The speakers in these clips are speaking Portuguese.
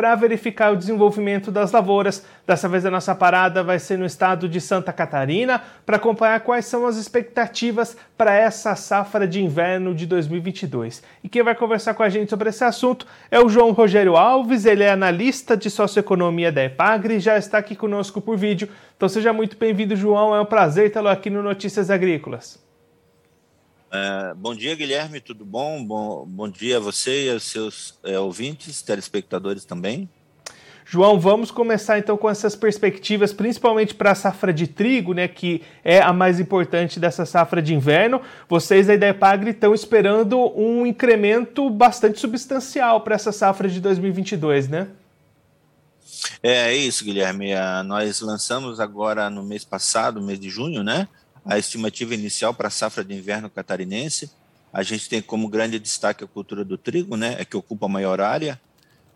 para verificar o desenvolvimento das lavouras. Dessa vez a nossa parada vai ser no estado de Santa Catarina para acompanhar quais são as expectativas para essa safra de inverno de 2022. E quem vai conversar com a gente sobre esse assunto é o João Rogério Alves, ele é analista de socioeconomia da EPAGRE e já está aqui conosco por vídeo. Então seja muito bem-vindo, João. É um prazer tê-lo aqui no Notícias Agrícolas. É, bom dia, Guilherme, tudo bom? bom? Bom dia a você e aos seus é, ouvintes, telespectadores também. João, vamos começar então com essas perspectivas, principalmente para a safra de trigo, né, que é a mais importante dessa safra de inverno. Vocês da Epagre estão esperando um incremento bastante substancial para essa safra de 2022, né? É, é isso, Guilherme. Ah, nós lançamos agora no mês passado, mês de junho, né? A estimativa inicial para a safra de inverno catarinense. A gente tem como grande destaque a cultura do trigo, né, é que ocupa a maior área,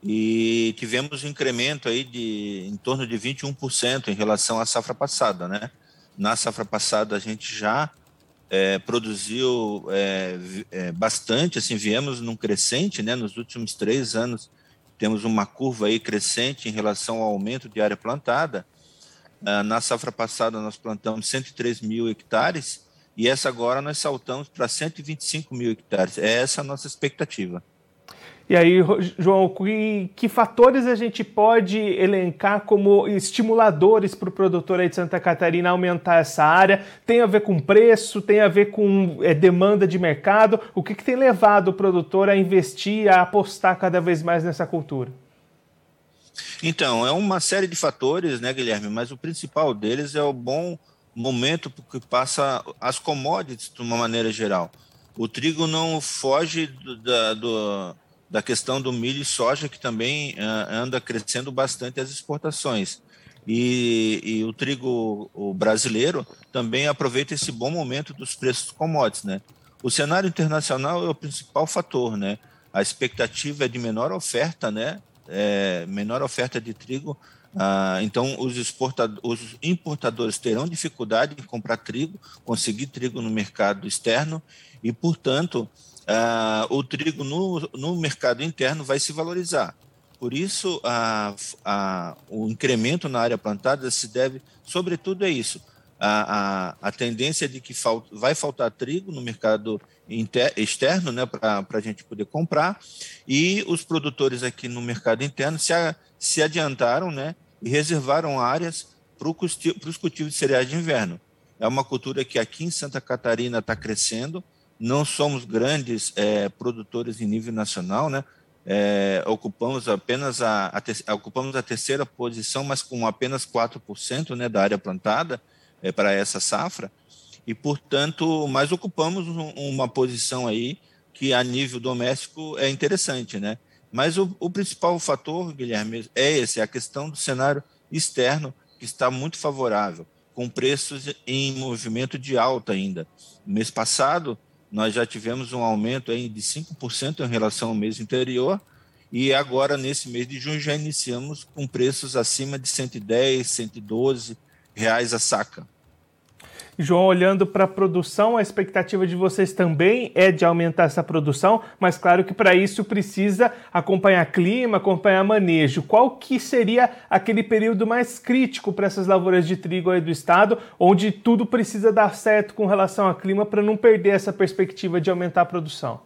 e tivemos um incremento aí de em torno de 21% em relação à safra passada, né? Na safra passada a gente já é, produziu é, é, bastante, assim, viemos num crescente, né? Nos últimos três anos temos uma curva aí crescente em relação ao aumento de área plantada, na safra passada, nós plantamos 103 mil hectares e essa agora nós saltamos para 125 mil hectares. É essa a nossa expectativa. E aí, João, que, que fatores a gente pode elencar como estimuladores para o produtor aí de Santa Catarina aumentar essa área? Tem a ver com preço, tem a ver com é, demanda de mercado? O que, que tem levado o produtor a investir, a apostar cada vez mais nessa cultura? Então, é uma série de fatores, né, Guilherme? Mas o principal deles é o bom momento que passa as commodities de uma maneira geral. O trigo não foge do, da, do, da questão do milho e soja, que também uh, anda crescendo bastante as exportações. E, e, o trigo o brasileiro também aproveita esse bom momento dos preços commodities, né? O cenário internacional é o principal fator, né? A expectativa é de menor oferta, né? É, menor oferta de trigo, ah, então os, os importadores terão dificuldade em comprar trigo, conseguir trigo no mercado externo e, portanto, ah, o trigo no, no mercado interno vai se valorizar. Por isso, a, a, o incremento na área plantada se deve, sobretudo, a isso. A, a, a tendência de que vai faltar trigo no mercado inter, externo, né, para a gente poder comprar, e os produtores aqui no mercado interno se, a, se adiantaram né, e reservaram áreas para os cultivos de cereais de inverno. É uma cultura que aqui em Santa Catarina está crescendo, não somos grandes é, produtores em nível nacional, né? É, ocupamos apenas a, a, ocupamos a terceira posição, mas com apenas 4% né, da área plantada é, para essa safra e, portanto, mas ocupamos um, uma posição aí que a nível doméstico é interessante, né? Mas o, o, principal fator, Guilherme, é esse, é a questão do cenário externo que está muito favorável, com preços em movimento de alta ainda. No mês passado, nós já tivemos um aumento aí de 5% em relação ao mês anterior, e agora, nesse mês de junho, já iniciamos com preços acima de 110, 112 reais a saca. João, olhando para a produção, a expectativa de vocês também é de aumentar essa produção, mas claro que para isso precisa acompanhar clima, acompanhar manejo. Qual que seria aquele período mais crítico para essas lavouras de trigo aí do estado, onde tudo precisa dar certo com relação ao clima para não perder essa perspectiva de aumentar a produção?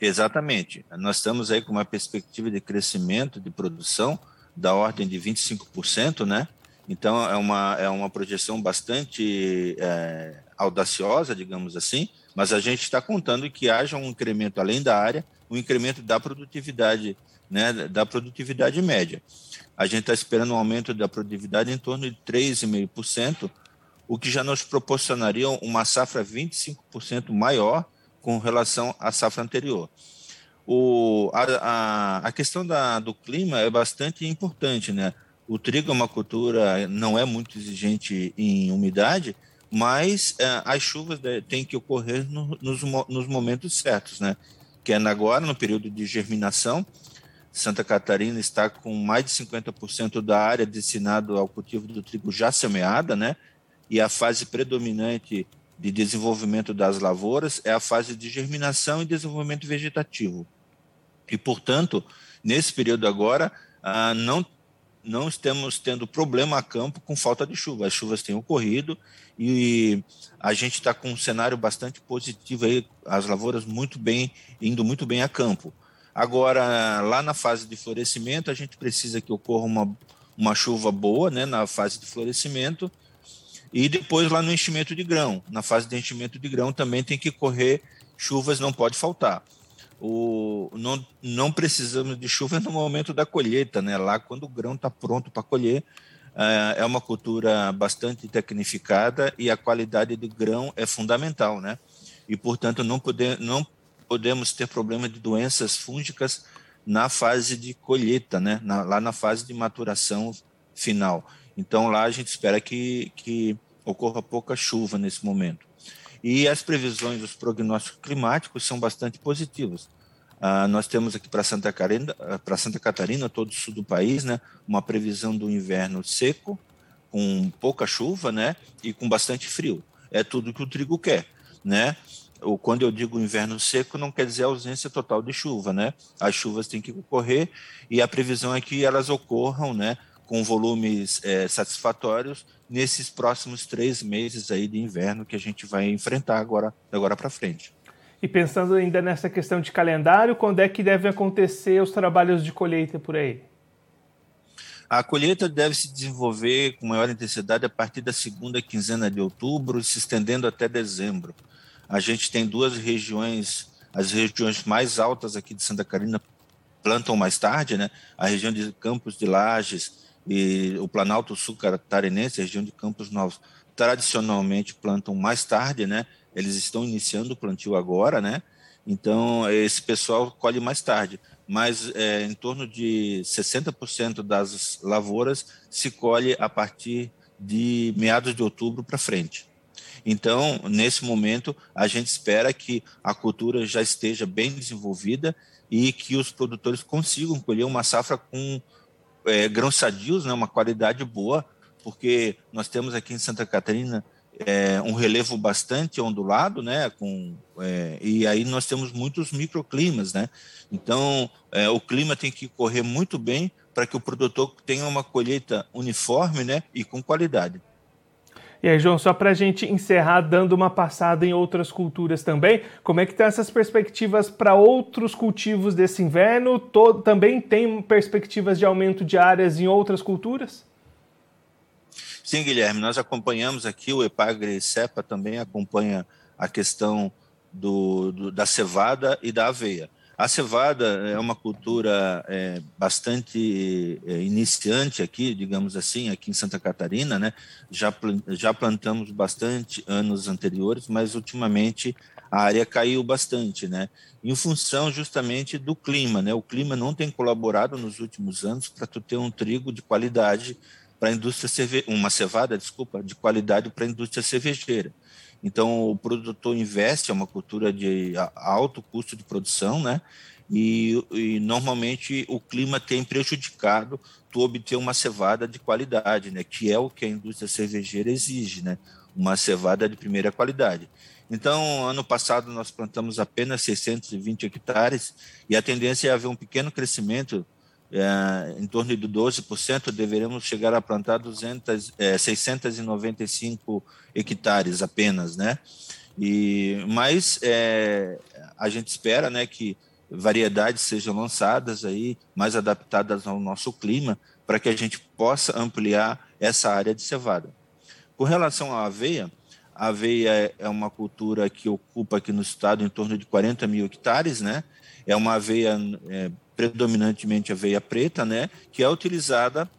Exatamente. Nós estamos aí com uma perspectiva de crescimento de produção da ordem de 25%, né? Então, é uma, é uma projeção bastante é, audaciosa, digamos assim, mas a gente está contando que haja um incremento além da área, um incremento da produtividade, né, da produtividade média. A gente está esperando um aumento da produtividade em torno de 3,5%, o que já nos proporcionaria uma safra 25% maior com relação à safra anterior. O, a, a, a questão da, do clima é bastante importante, né? O trigo é uma cultura, não é muito exigente em umidade, mas é, as chuvas têm que ocorrer no, nos, nos momentos certos, né? Que é agora, no período de germinação, Santa Catarina está com mais de 50% da área destinada ao cultivo do trigo já semeada, né? E a fase predominante de desenvolvimento das lavouras é a fase de germinação e desenvolvimento vegetativo. E, portanto, nesse período agora, ah, não, não estamos tendo problema a campo com falta de chuva. As chuvas têm ocorrido e a gente está com um cenário bastante positivo aí, as lavouras muito bem, indo muito bem a campo. Agora, lá na fase de florescimento, a gente precisa que ocorra uma, uma chuva boa, né, na fase de florescimento, e depois lá no enchimento de grão. Na fase de enchimento de grão também tem que correr chuvas, não pode faltar. O, não, não precisamos de chuva no momento da colheita, né? Lá quando o grão está pronto para colher, é, é uma cultura bastante tecnificada e a qualidade do grão é fundamental, né? E portanto não, poder, não podemos ter problema de doenças fúngicas na fase de colheita, né? Na, lá na fase de maturação final. Então lá a gente espera que, que ocorra pouca chuva nesse momento. E as previsões dos prognósticos climáticos são bastante positivas. Ah, nós temos aqui para Santa Catarina, para Santa Catarina, todo o sul do país, né, uma previsão do inverno seco, com pouca chuva, né, e com bastante frio. É tudo que o trigo quer, né? ou quando eu digo inverno seco, não quer dizer ausência total de chuva, né? As chuvas têm que ocorrer e a previsão é que elas ocorram, né? Com volumes é, satisfatórios nesses próximos três meses aí de inverno que a gente vai enfrentar agora, agora para frente. E pensando ainda nessa questão de calendário, quando é que devem acontecer os trabalhos de colheita por aí? A colheita deve se desenvolver com maior intensidade a partir da segunda quinzena de outubro, se estendendo até dezembro. A gente tem duas regiões, as regiões mais altas aqui de Santa Catarina plantam mais tarde, né? A região de Campos de Lages e o Planalto Sul Catarinense, região de Campos Novos, tradicionalmente plantam mais tarde, né? Eles estão iniciando o plantio agora, né? Então, esse pessoal colhe mais tarde, mas é, em torno de 60% das lavouras se colhe a partir de meados de outubro para frente. Então, nesse momento, a gente espera que a cultura já esteja bem desenvolvida e que os produtores consigam colher uma safra com é, grãos sadios, né, uma qualidade boa, porque nós temos aqui em Santa Catarina é, um relevo bastante ondulado, né, com, é, e aí nós temos muitos microclimas, né, então é, o clima tem que correr muito bem para que o produtor tenha uma colheita uniforme, né, e com qualidade. E aí, João, só para a gente encerrar, dando uma passada em outras culturas também, como é que estão essas perspectivas para outros cultivos desse inverno? Todo, também tem perspectivas de aumento de áreas em outras culturas? Sim, Guilherme, nós acompanhamos aqui, o Epagre Cepa também acompanha a questão do, do, da cevada e da aveia. A cevada é uma cultura é, bastante é, iniciante aqui, digamos assim, aqui em Santa Catarina, né? Já, já plantamos bastante anos anteriores, mas ultimamente a área caiu bastante, né? Em função justamente do clima, né? O clima não tem colaborado nos últimos anos para tu ter um trigo de qualidade para a indústria cerve... uma cevada, desculpa, de qualidade para a indústria cervejeira. Então, o produtor investe, é uma cultura de alto custo de produção, né? E, e, normalmente o clima tem prejudicado tu obter uma cevada de qualidade, né? Que é o que a indústria cervejeira exige, né? Uma cevada de primeira qualidade. Então, ano passado nós plantamos apenas 620 hectares e a tendência é haver um pequeno crescimento é, em torno de 12%, deveremos chegar a plantar 200, é, 695 hectares apenas, né? E, mas é, a gente espera né, que variedades sejam lançadas aí, mais adaptadas ao nosso clima, para que a gente possa ampliar essa área de cevada. Com relação à aveia, a aveia é uma cultura que ocupa aqui no estado em torno de 40 mil hectares, né? É uma aveia é, predominantemente aveia preta, né, que é utilizada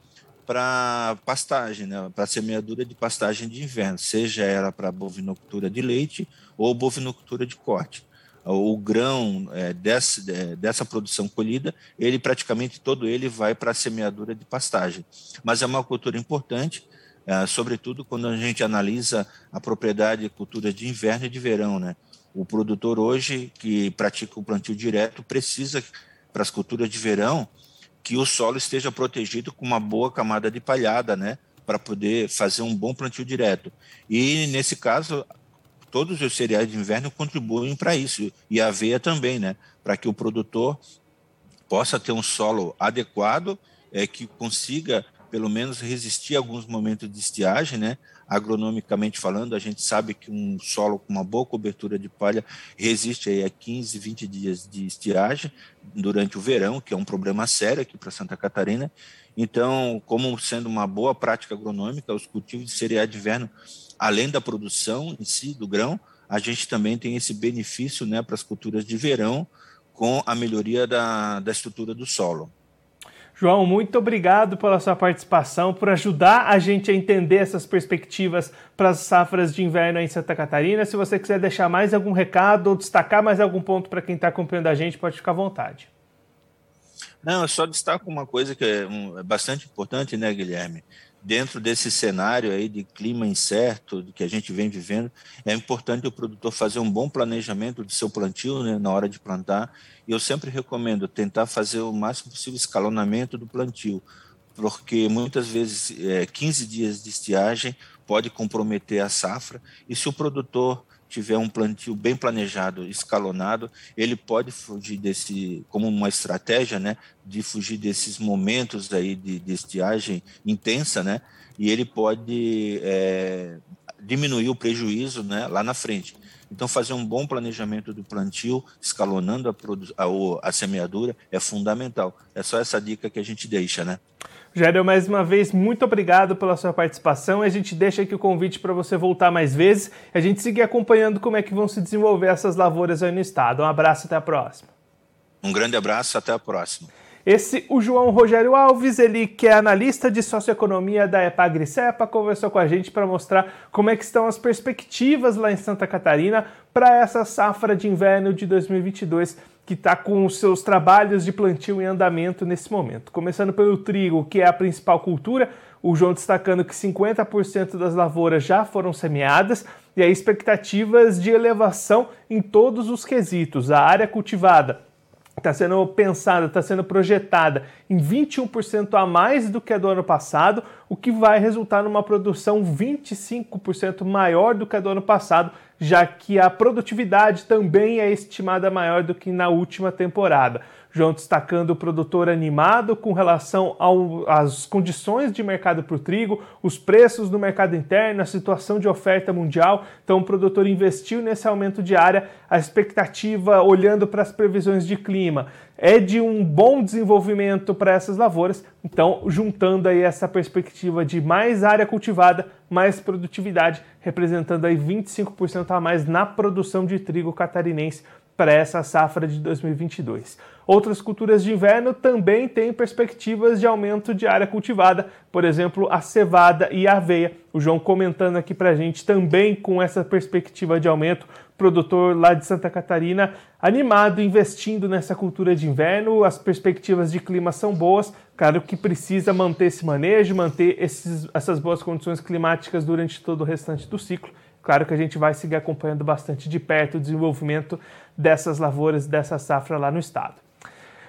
para pastagem, né, para semeadura de pastagem de inverno, seja ela para bovinocultura de leite ou bovinocultura de corte. O grão é, dessa, é, dessa produção colhida, ele praticamente todo ele vai para semeadura de pastagem. Mas é uma cultura importante, é, sobretudo quando a gente analisa a propriedade de cultura de inverno e de verão. Né? O produtor hoje que pratica o plantio direto precisa para as culturas de verão, que o solo esteja protegido com uma boa camada de palhada, né? Para poder fazer um bom plantio direto. E nesse caso, todos os cereais de inverno contribuem para isso, e a aveia também, né? Para que o produtor possa ter um solo adequado, é, que consiga pelo menos resistir a alguns momentos de estiagem, né? Agronomicamente falando, a gente sabe que um solo com uma boa cobertura de palha resiste aí a 15, 20 dias de estiagem durante o verão, que é um problema sério aqui para Santa Catarina. Então, como sendo uma boa prática agronômica, os cultivos de cereais de inverno, além da produção em si do grão, a gente também tem esse benefício né, para as culturas de verão com a melhoria da, da estrutura do solo. João, muito obrigado pela sua participação, por ajudar a gente a entender essas perspectivas para as safras de inverno em Santa Catarina. Se você quiser deixar mais algum recado ou destacar mais algum ponto para quem está acompanhando a gente, pode ficar à vontade. Não, eu só destaco uma coisa que é, um, é bastante importante, né, Guilherme? Dentro desse cenário aí de clima incerto que a gente vem vivendo, é importante o produtor fazer um bom planejamento de seu plantio né, na hora de plantar. E eu sempre recomendo tentar fazer o máximo possível escalonamento do plantio, porque muitas vezes é, 15 dias de estiagem pode comprometer a safra. E se o produtor tiver um plantio bem planejado, escalonado, ele pode fugir desse, como uma estratégia, né, de fugir desses momentos aí de, de estiagem intensa, né, e ele pode é, diminuir o prejuízo, né, lá na frente. Então, fazer um bom planejamento do plantio, escalonando a, a, a semeadura, é fundamental. É só essa dica que a gente deixa, né? Jairo, mais uma vez, muito obrigado pela sua participação. A gente deixa aqui o convite para você voltar mais vezes a gente seguir acompanhando como é que vão se desenvolver essas lavouras aí no estado. Um abraço até a próxima. Um grande abraço, até a próxima. Esse, o João Rogério Alves, ele que é analista de socioeconomia da Epagricepa, conversou com a gente para mostrar como é que estão as perspectivas lá em Santa Catarina para essa safra de inverno de 2022 que está com os seus trabalhos de plantio em andamento nesse momento. Começando pelo trigo, que é a principal cultura, o João destacando que 50% das lavouras já foram semeadas e há expectativas de elevação em todos os quesitos. A área cultivada está sendo pensada, está sendo projetada em 21% a mais do que a do ano passado, o que vai resultar numa produção 25% maior do que a do ano passado, já que a produtividade também é estimada maior do que na última temporada. João destacando o produtor animado com relação às condições de mercado para o trigo, os preços no mercado interno, a situação de oferta mundial. Então, o produtor investiu nesse aumento de área. A expectativa, olhando para as previsões de clima, é de um bom desenvolvimento para essas lavouras. Então, juntando aí essa perspectiva de mais área cultivada, mais produtividade, representando aí 25% a mais na produção de trigo catarinense para essa safra de 2022. Outras culturas de inverno também têm perspectivas de aumento de área cultivada, por exemplo, a cevada e a aveia. O João comentando aqui para a gente também com essa perspectiva de aumento, produtor lá de Santa Catarina animado, investindo nessa cultura de inverno. As perspectivas de clima são boas, claro que precisa manter esse manejo, manter esses, essas boas condições climáticas durante todo o restante do ciclo. Claro que a gente vai seguir acompanhando bastante de perto o desenvolvimento dessas lavouras, dessa safra lá no estado.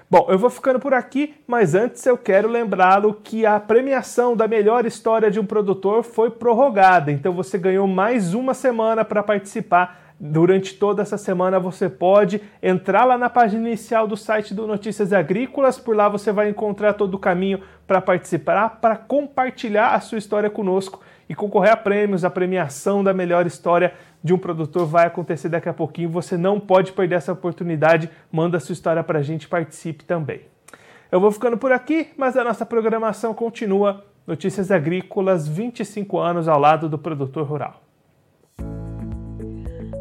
Bom, eu vou ficando por aqui, mas antes eu quero lembrá-lo que a premiação da melhor história de um produtor foi prorrogada, então você ganhou mais uma semana para participar. Durante toda essa semana você pode entrar lá na página inicial do site do Notícias Agrícolas, por lá você vai encontrar todo o caminho para participar, para compartilhar a sua história conosco e concorrer a prêmios. A premiação da melhor história de um produtor vai acontecer daqui a pouquinho. Você não pode perder essa oportunidade. Manda sua história para a gente, participe também. Eu vou ficando por aqui, mas a nossa programação continua. Notícias Agrícolas, 25 anos ao lado do produtor rural.